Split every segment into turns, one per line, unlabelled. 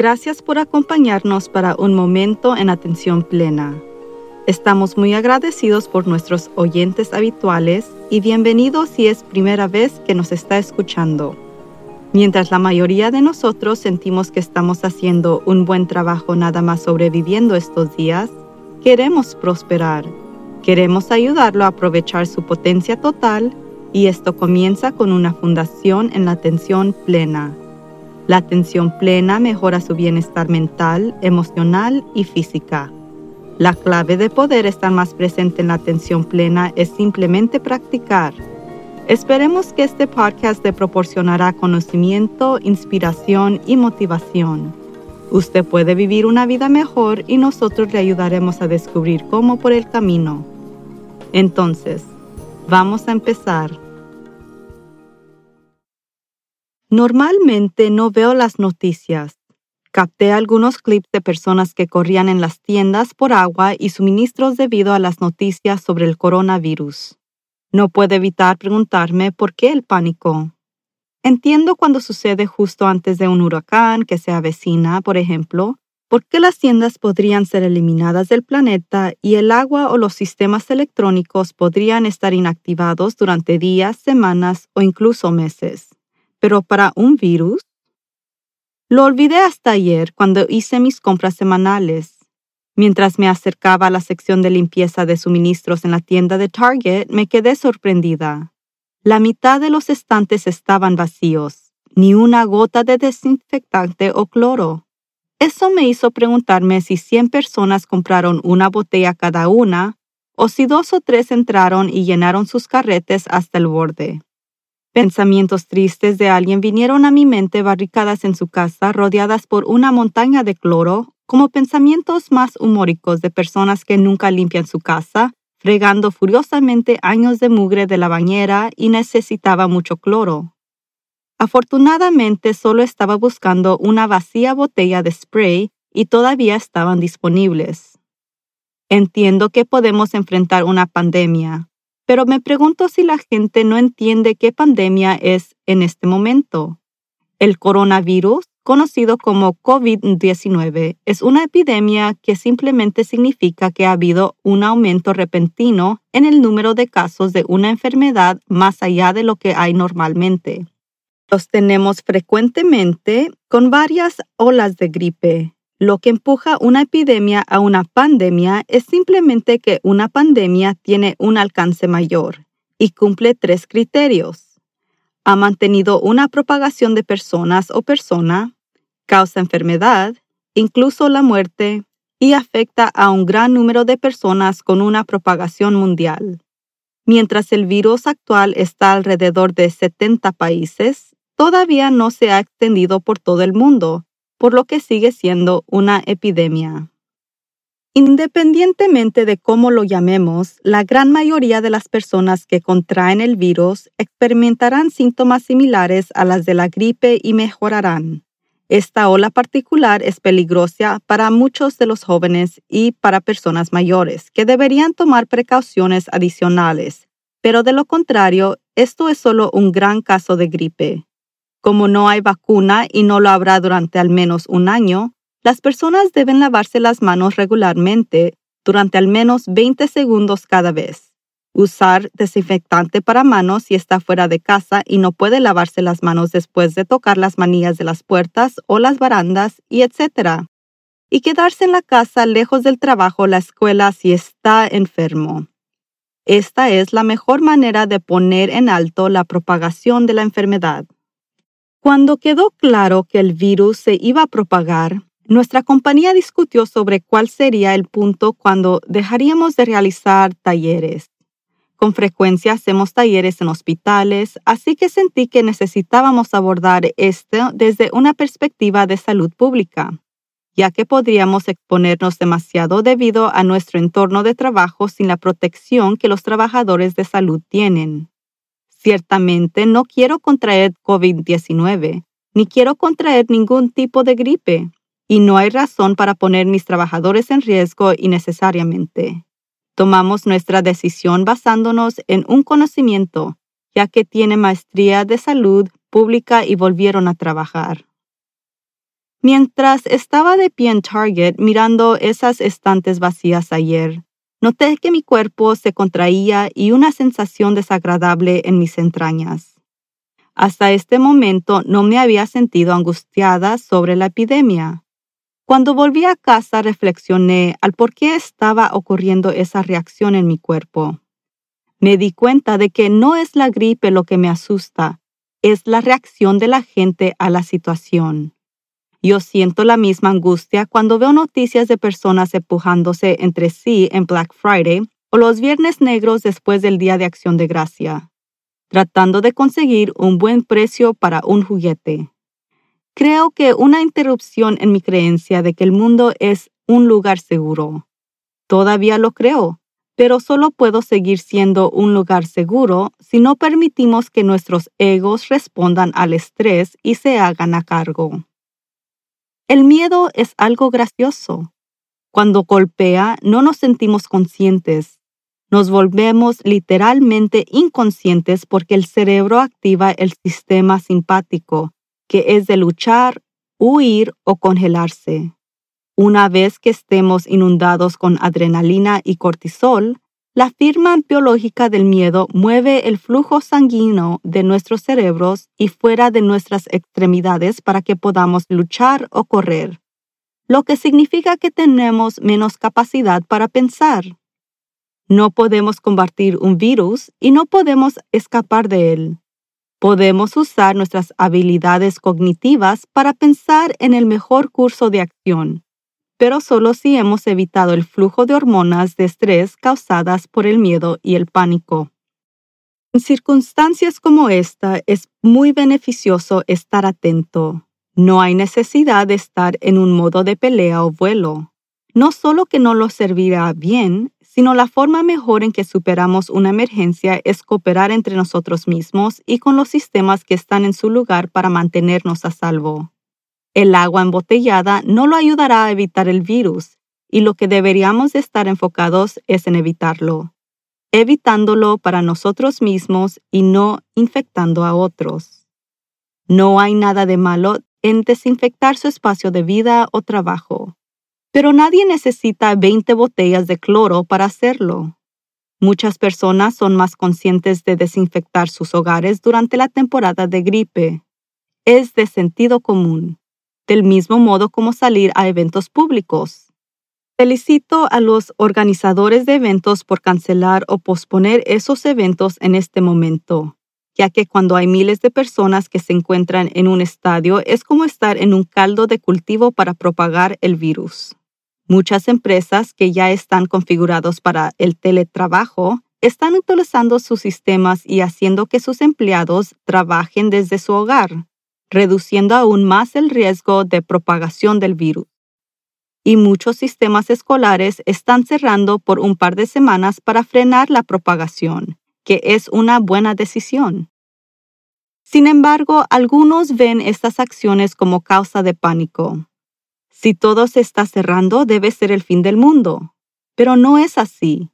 Gracias por acompañarnos para un momento en atención plena. Estamos muy agradecidos por nuestros oyentes habituales y bienvenidos si es primera vez que nos está escuchando. Mientras la mayoría de nosotros sentimos que estamos haciendo un buen trabajo nada más sobreviviendo estos días, queremos prosperar. Queremos ayudarlo a aprovechar su potencia total y esto comienza con una fundación en la atención plena. La atención plena mejora su bienestar mental, emocional y física. La clave de poder estar más presente en la atención plena es simplemente practicar. Esperemos que este podcast le proporcionará conocimiento, inspiración y motivación. Usted puede vivir una vida mejor y nosotros le ayudaremos a descubrir cómo por el camino. Entonces, vamos a empezar. Normalmente no veo las noticias, Capté algunos clips de personas que corrían en las tiendas por agua y suministros debido a las noticias sobre el coronavirus. No puedo evitar preguntarme por qué el pánico. Entiendo cuando sucede justo antes de un huracán que se avecina, por ejemplo, por qué las tiendas podrían ser eliminadas del planeta y el agua o los sistemas electrónicos podrían estar inactivados durante días, semanas o incluso meses. Pero para un virus, lo olvidé hasta ayer cuando hice mis compras semanales. Mientras me acercaba a la sección de limpieza de suministros en la tienda de Target, me quedé sorprendida. La mitad de los estantes estaban vacíos, ni una gota de desinfectante o cloro. Eso me hizo preguntarme si 100 personas compraron una botella cada una o si dos o tres entraron y llenaron sus carretes hasta el borde. Pensamientos tristes de alguien vinieron a mi mente barricadas en su casa, rodeadas por una montaña de cloro, como pensamientos más humóricos de personas que nunca limpian su casa, fregando furiosamente años de mugre de la bañera y necesitaba mucho cloro. Afortunadamente solo estaba buscando una vacía botella de spray y todavía estaban disponibles. Entiendo que podemos enfrentar una pandemia, pero me pregunto si la gente no entiende qué pandemia es en este momento. El coronavirus, conocido como COVID-19, es una epidemia que simplemente significa que ha habido un aumento repentino en el número de casos de una enfermedad más allá de lo que hay normalmente. Los tenemos frecuentemente con varias olas de gripe, lo que empuja una epidemia a una pandemia es simplemente que una pandemia tiene un alcance mayor y cumple tres criterios. Ha mantenido una propagación de personas o persona, causa enfermedad, incluso la muerte, y afecta a un gran número de personas con una propagación mundial. Mientras el virus actual está alrededor de 70 países, todavía no se ha extendido por todo el mundo por lo que sigue siendo una epidemia. Independientemente de cómo lo llamemos, la gran mayoría de las personas que contraen el virus experimentarán síntomas similares a las de la gripe y mejorarán. Esta ola particular es peligrosa para muchos de los jóvenes y para personas mayores, que deberían tomar precauciones adicionales, pero de lo contrario, esto es solo un gran caso de gripe. Como no hay vacuna y no lo habrá durante al menos un año, las personas deben lavarse las manos regularmente durante al menos 20 segundos cada vez. Usar desinfectante para manos si está fuera de casa y no puede lavarse las manos después de tocar las manillas de las puertas o las barandas y etc. Y quedarse en la casa lejos del trabajo o la escuela si está enfermo. Esta es la mejor manera de poner en alto la propagación de la enfermedad. Cuando quedó claro que el virus se iba a propagar, nuestra compañía discutió sobre cuál sería el punto cuando dejaríamos de realizar talleres. Con frecuencia hacemos talleres en hospitales, así que sentí que necesitábamos abordar esto desde una perspectiva de salud pública, ya que podríamos exponernos demasiado debido a nuestro entorno de trabajo sin la protección que los trabajadores de salud tienen. Ciertamente no quiero contraer COVID-19, ni quiero contraer ningún tipo de gripe, y no hay razón para poner mis trabajadores en riesgo innecesariamente. Tomamos nuestra decisión basándonos en un conocimiento, ya que tiene maestría de salud pública y volvieron a trabajar. Mientras estaba de pie en Target mirando esas estantes vacías ayer, noté que mi cuerpo se contraía y una sensación desagradable en mis entrañas. Hasta este momento no me había sentido angustiada sobre la epidemia. Cuando volví a casa reflexioné al por qué estaba ocurriendo esa reacción en mi cuerpo. Me di cuenta de que no es la gripe lo que me asusta, es la reacción de la gente a la situación. Yo siento la misma angustia cuando veo noticias de personas empujándose entre sí en Black Friday o los viernes negros después del Día de Acción de Gracia, tratando de conseguir un buen precio para un juguete. Creo que una interrupción en mi creencia de que el mundo es un lugar seguro. Todavía lo creo, pero solo puedo seguir siendo un lugar seguro si no permitimos que nuestros egos respondan al estrés y se hagan a cargo. El miedo es algo gracioso. Cuando golpea, no nos sentimos conscientes. Nos volvemos literalmente inconscientes porque el cerebro activa el sistema simpático, que es de luchar, huir o congelarse. Una vez que estemos inundados con adrenalina y cortisol, la firma biológica del miedo mueve el flujo sanguíneo de nuestros cerebros y fuera de nuestras extremidades para que podamos luchar o correr, lo que significa que tenemos menos capacidad para pensar. No podemos combatir un virus y no podemos escapar de él. Podemos usar nuestras habilidades cognitivas para pensar en el mejor curso de acción, pero solo si hemos evitado el flujo de hormonas de estrés causadas por el miedo y el pánico. En circunstancias como esta es muy beneficioso estar atento. No hay necesidad de estar en un modo de pelea o vuelo. No solo que no lo servirá bien, sino la forma mejor en que superamos una emergencia es cooperar entre nosotros mismos y con los sistemas que están en su lugar para mantenernos a salvo. El agua embotellada no lo ayudará a evitar el virus, y lo que deberíamos estar enfocados es en evitarlo, evitándolo para nosotros mismos y no infectando a otros. No hay nada de malo en desinfectar su espacio de vida o trabajo. Pero nadie necesita 20 botellas de cloro para hacerlo. Muchas personas son más conscientes de desinfectar sus hogares durante la temporada de gripe. Es de sentido común, del mismo modo como salir a eventos públicos. Felicito a los organizadores de eventos por cancelar o posponer esos eventos en este momento, ya que cuando hay miles de personas que se encuentran en un estadio es como estar en un caldo de cultivo para propagar el virus. Muchas empresas que ya están configurados para el teletrabajo están utilizando sus sistemas y haciendo que sus empleados trabajen desde su hogar, reduciendo aún más el riesgo de propagación del virus. Y muchos sistemas escolares están cerrando por un par de semanas para frenar la propagación, que es una buena decisión. Sin embargo, algunos ven estas acciones como causa de pánico si todo se está cerrando, debe ser el fin del mundo. Pero no es así.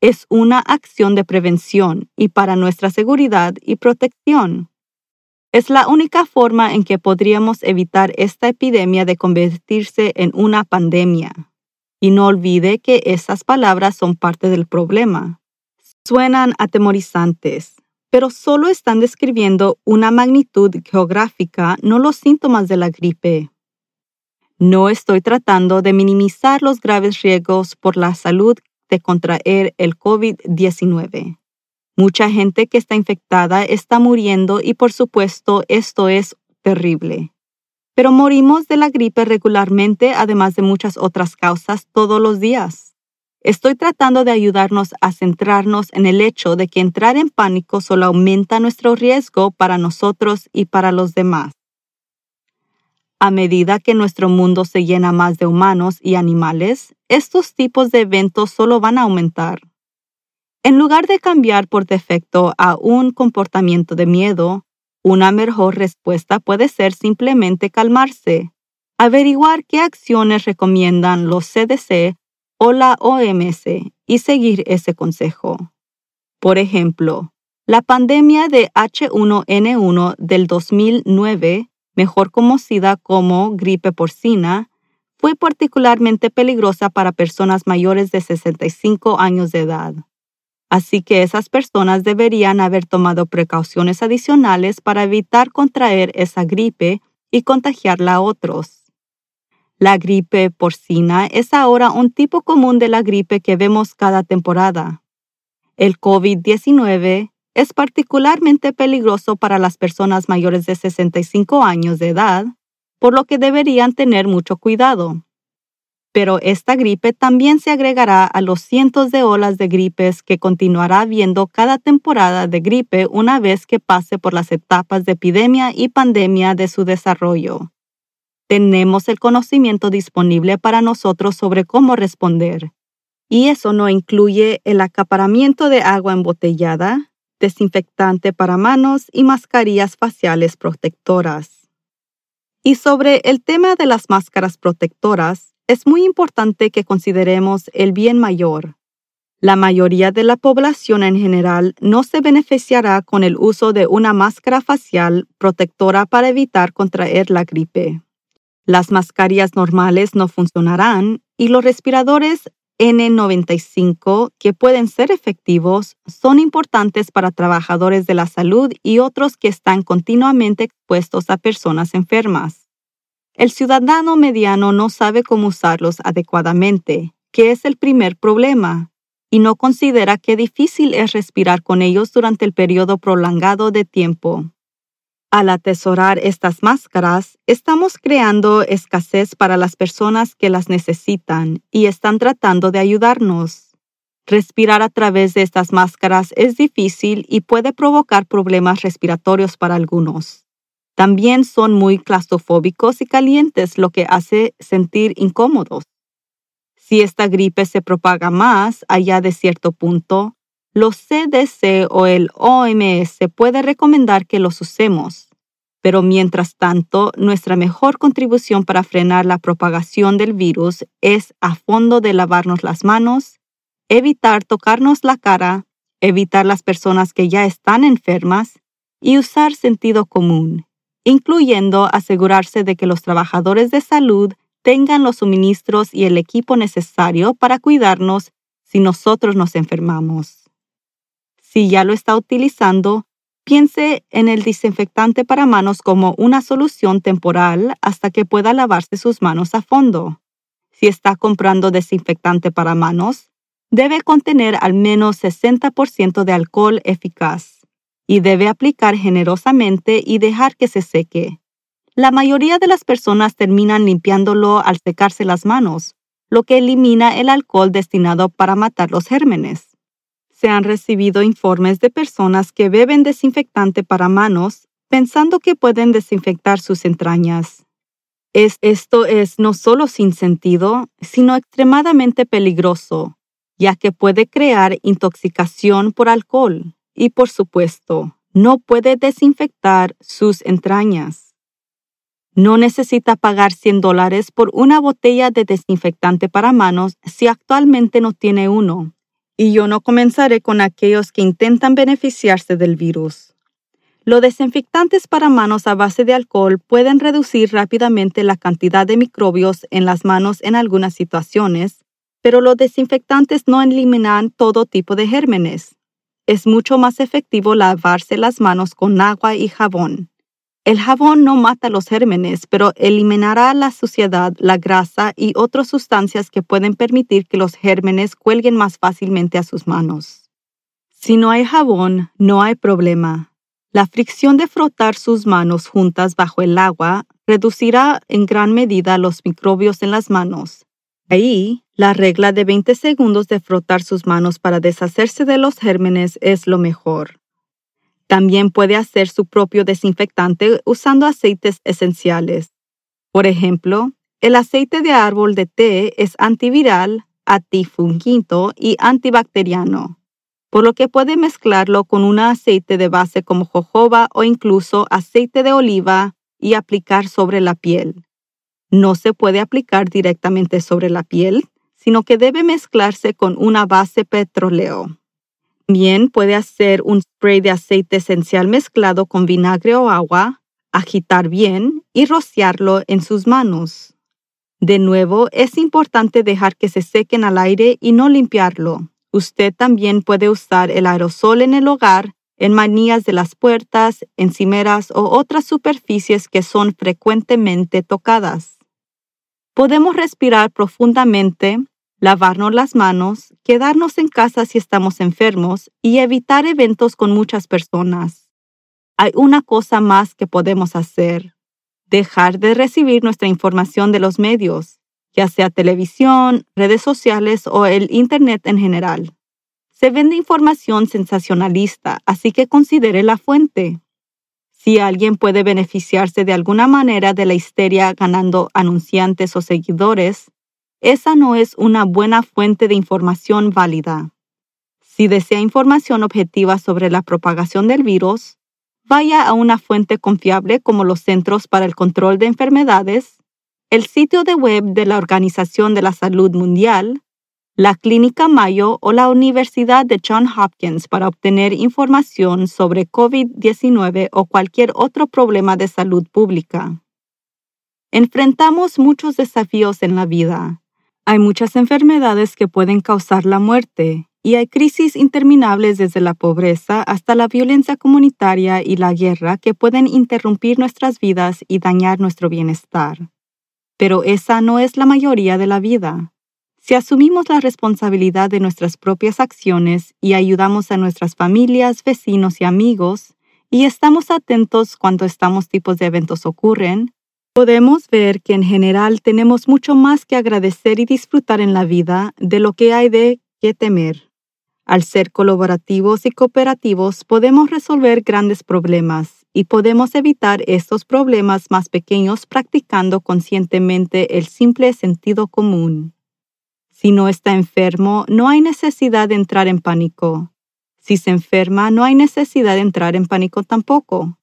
Es una acción de prevención y para nuestra seguridad y protección. Es la única forma en que podríamos evitar esta epidemia de convertirse en una pandemia. Y no olvide que esas palabras son parte del problema. Suenan atemorizantes, pero solo están describiendo una magnitud geográfica, no los síntomas de la gripe. No estoy tratando de minimizar los graves riesgos por la salud de contraer el COVID-19. Mucha gente que está infectada está muriendo y por supuesto esto es terrible. Pero morimos de la gripe regularmente además de muchas otras causas todos los días. Estoy tratando de ayudarnos a centrarnos en el hecho de que entrar en pánico solo aumenta nuestro riesgo para nosotros y para los demás. A medida que nuestro mundo se llena más de humanos y animales, estos tipos de eventos solo van a aumentar. En lugar de cambiar por defecto a un comportamiento de miedo, una mejor respuesta puede ser simplemente calmarse, averiguar qué acciones recomiendan los CDC o la OMS y seguir ese consejo. Por ejemplo, la pandemia de H1N1 del 2009 mejor conocida como gripe porcina, fue particularmente peligrosa para personas mayores de 65 años de edad. Así que esas personas deberían haber tomado precauciones adicionales para evitar contraer esa gripe y contagiarla a otros. La gripe porcina es ahora un tipo común de la gripe que vemos cada temporada. El COVID-19 es particularmente peligroso para las personas mayores de 65 años de edad, por lo que deberían tener mucho cuidado. Pero esta gripe también se agregará a los cientos de olas de gripes que continuará viendo cada temporada de gripe una vez que pase por las etapas de epidemia y pandemia de su desarrollo tenemos el conocimiento disponible para nosotros sobre cómo responder. Y eso no incluye el acaparamiento de agua embotellada, desinfectante para manos y mascarillas faciales protectoras. Y sobre el tema de las máscaras protectoras, es muy importante que consideremos el bien mayor. La mayoría de la población en general no se beneficiará con el uso de una máscara facial protectora para evitar contraer la gripe. Las mascarillas normales no funcionarán y los respiradores N95, que pueden ser efectivos, son importantes para trabajadores de la salud y otros que están continuamente expuestos a personas enfermas. El ciudadano mediano no sabe cómo usarlos adecuadamente, que es el primer problema, y no considera qué difícil es respirar con ellos durante el periodo prolongado de tiempo. Al atesorar estas máscaras, estamos creando escasez para las personas que las necesitan y están tratando de ayudarnos. Respirar a través de estas máscaras es difícil y puede provocar problemas respiratorios para algunos. También son muy claustrofóbicos y calientes, lo que hace sentir incómodos. Si esta gripe se propaga más allá de cierto punto, los CDC o el OMS puede recomendar que los usemos. Pero mientras tanto, nuestra mejor contribución para frenar la propagación del virus es a fondo de lavarnos las manos, evitar tocarnos la cara, evitar las personas que ya están enfermas y usar sentido común, incluyendo asegurarse de que los trabajadores de salud tengan los suministros y el equipo necesario para cuidarnos si nosotros nos enfermamos. Si ya lo está utilizando, piense en el desinfectante para manos como una solución temporal hasta que pueda lavarse sus manos a fondo. Si está comprando desinfectante para manos, debe contener al menos 60% de alcohol eficaz y debe aplicar generosamente y dejar que se seque. La mayoría de las personas terminan limpiándolo al secarse las manos, lo que elimina el alcohol destinado para matar los gérmenes se han recibido informes de personas que beben desinfectante para manos pensando que pueden desinfectar sus entrañas. esto es no solo sin sentido, sino extremadamente peligroso, ya que puede crear intoxicación por alcohol y, por supuesto, no puede desinfectar sus entrañas. No necesita pagar 100 dólares por una botella de desinfectante para manos si actualmente no tiene uno y yo no comenzaré con aquellos que intentan beneficiarse del virus. Los desinfectantes para manos a base de alcohol pueden reducir rápidamente la cantidad de microbios en las manos en algunas situaciones, pero los desinfectantes no eliminan todo tipo de gérmenes. Es mucho más efectivo lavarse las manos con agua y jabón. El jabón no mata los gérmenes, pero eliminará la suciedad, la grasa y otras sustancias que pueden permitir que los gérmenes cuelguen más fácilmente a sus manos. Si no hay jabón, no hay problema. La fricción de frotar sus manos juntas bajo el agua reducirá en gran medida los microbios en las manos. Ahí, la regla de 20 segundos de frotar sus manos para deshacerse de los gérmenes es lo mejor. También puede hacer su propio desinfectante usando aceites esenciales. Por ejemplo, el aceite de árbol de té es antiviral, antifungito y antibacteriano, por lo que puede mezclarlo con un aceite de base como jojoba o incluso aceite de oliva y aplicar sobre la piel. No se puede aplicar directamente sobre la piel, sino que debe mezclarse con una base petróleo. También puede hacer un spray de aceite esencial mezclado con vinagre o agua, agitar bien y rociarlo en sus manos. De nuevo, es importante dejar que se sequen al aire y no limpiarlo. Usted también puede usar el aerosol en el hogar, en manillas de las puertas, encimeras o otras superficies que son frecuentemente tocadas. Podemos respirar profundamente, lavarnos las manos, quedarnos en casa si estamos enfermos y evitar eventos con muchas personas. Hay una cosa más que podemos hacer dejar de recibir nuestra información de los medios, ya sea televisión, redes sociales o el Internet en general. Se vende información sensacionalista, así que considere la fuente. Si alguien puede beneficiarse de alguna manera de la histeria ganando anunciantes o seguidores, esa no es una buena fuente de información válida. Si desea información objetiva sobre la propagación del virus, vaya a una fuente confiable como los Centros para el Control de Enfermedades, el sitio de web de la Organización de la Salud Mundial, la Clínica Mayo o la Universidad de Johns Hopkins para obtener información sobre COVID-19 o cualquier otro problema de salud pública. Enfrentamos muchos desafíos en la vida. Hay muchas enfermedades que pueden causar la muerte y hay crisis interminables desde la pobreza hasta la violencia comunitaria y la guerra que pueden interrumpir nuestras vidas y dañar nuestro bienestar. Pero esa no es la mayoría de la vida. Si asumimos la responsabilidad de nuestras propias acciones y ayudamos a nuestras familias, vecinos y amigos, y estamos atentos cuando estos tipos de eventos ocurren, podemos ver que en general tenemos mucho más que agradecer y disfrutar en la vida de lo que hay de qué temer. Al ser colaborativos y cooperativos podemos resolver grandes problemas y podemos evitar estos problemas más pequeños practicando conscientemente el simple sentido común. Si no está enfermo, no hay necesidad de entrar en pánico. Si se enferma, no hay necesidad de entrar en pánico tampoco.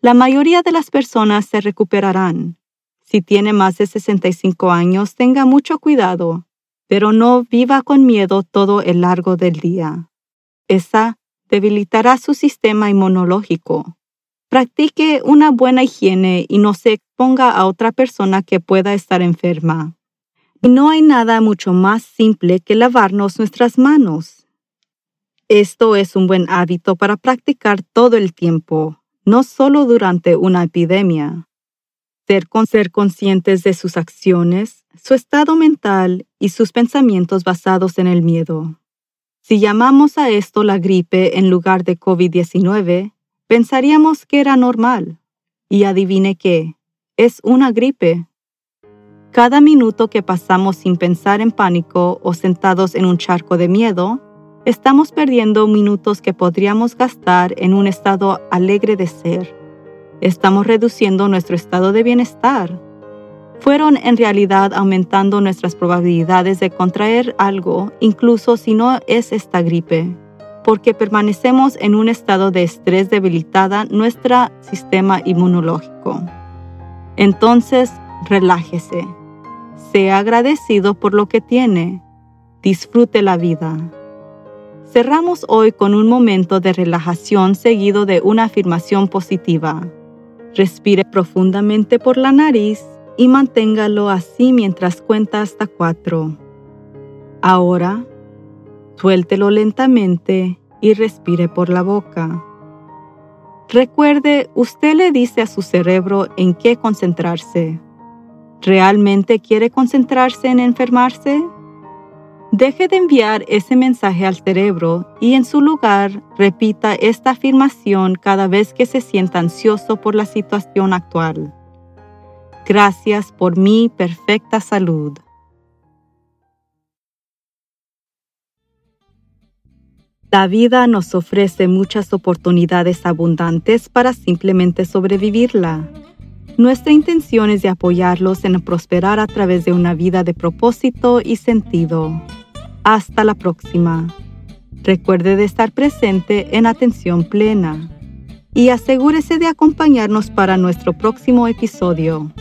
La mayoría de las personas se recuperarán. Si tiene más de 65 años, tenga mucho cuidado pero no viva con miedo todo el largo del día. Esa debilitará su sistema inmunológico. Practique una buena higiene y no se exponga a otra persona que pueda estar enferma. No hay nada mucho más simple que lavarnos nuestras manos. Esto es un buen hábito para practicar todo el tiempo, no solo durante una epidemia. Ser, con ser conscientes de sus acciones, su estado mental y sus pensamientos basados en el miedo. Si llamamos a esto la gripe en lugar de COVID-19, pensaríamos que era normal. Y adivine qué, es una gripe. Cada minuto que pasamos sin pensar en pánico o sentados en un charco de miedo, estamos perdiendo minutos que podríamos gastar en un estado alegre de ser estamos reduciendo nuestro estado de bienestar. Fueron en realidad aumentando nuestras probabilidades de contraer algo, incluso si no es esta gripe, porque permanecemos en un estado de estrés debilitada nuestro sistema inmunológico. Entonces, relájese. Sea agradecido por lo que tiene. Disfrute la vida. Cerramos hoy con un momento de relajación seguido de una afirmación positiva. Respire profundamente por la nariz y manténgalo así mientras cuenta hasta cuatro. Ahora, suéltelo lentamente y respire por la boca. Recuerde, usted le dice a su cerebro en qué concentrarse. ¿Realmente quiere concentrarse en enfermarse? Deje de enviar ese mensaje al cerebro y en su lugar repita esta afirmación cada vez que se sienta ansioso por la situación actual. Gracias por mi perfecta salud. La vida nos ofrece muchas oportunidades abundantes para simplemente sobrevivirla. Nuestra intención es de apoyarlos en prosperar a través de una vida de propósito y sentido. Hasta la próxima. Recuerde de estar presente en atención plena y asegúrese de acompañarnos para nuestro próximo episodio.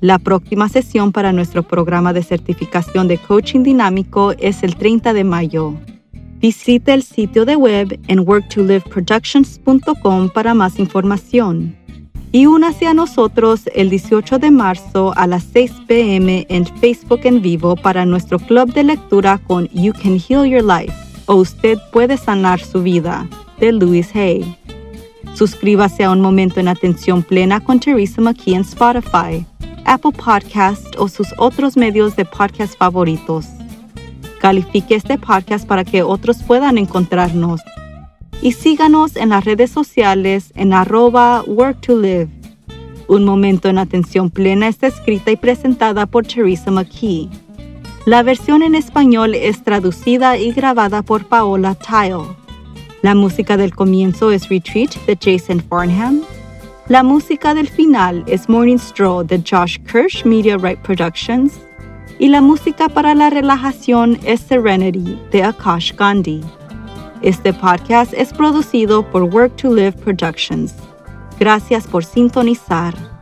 La próxima sesión para nuestro programa de certificación de coaching dinámico es el 30 de mayo. Visite el sitio de web en worktoliveproductions.com para más información. Y únase a nosotros el 18 de marzo a las 6 pm en Facebook en vivo para nuestro club de lectura con You Can Heal Your Life o Usted puede sanar su vida de Louis Hay. Suscríbase a Un Momento en Atención Plena con Teresa McKee en Spotify, Apple Podcast o sus otros medios de podcast favoritos. Califique este podcast para que otros puedan encontrarnos y síganos en las redes sociales en arroba work to live. Un momento en atención plena está escrita y presentada por Teresa McKee. La versión en español es traducida y grabada por Paola Tile. La música del comienzo es Retreat de Jason Farnham. La música del final es Morning Stroll de Josh Kirsch Media Right Productions. Y la música para la relajación es Serenity de Akash Gandhi. Este podcast es producido por Work to Live Productions. Gracias por sintonizar.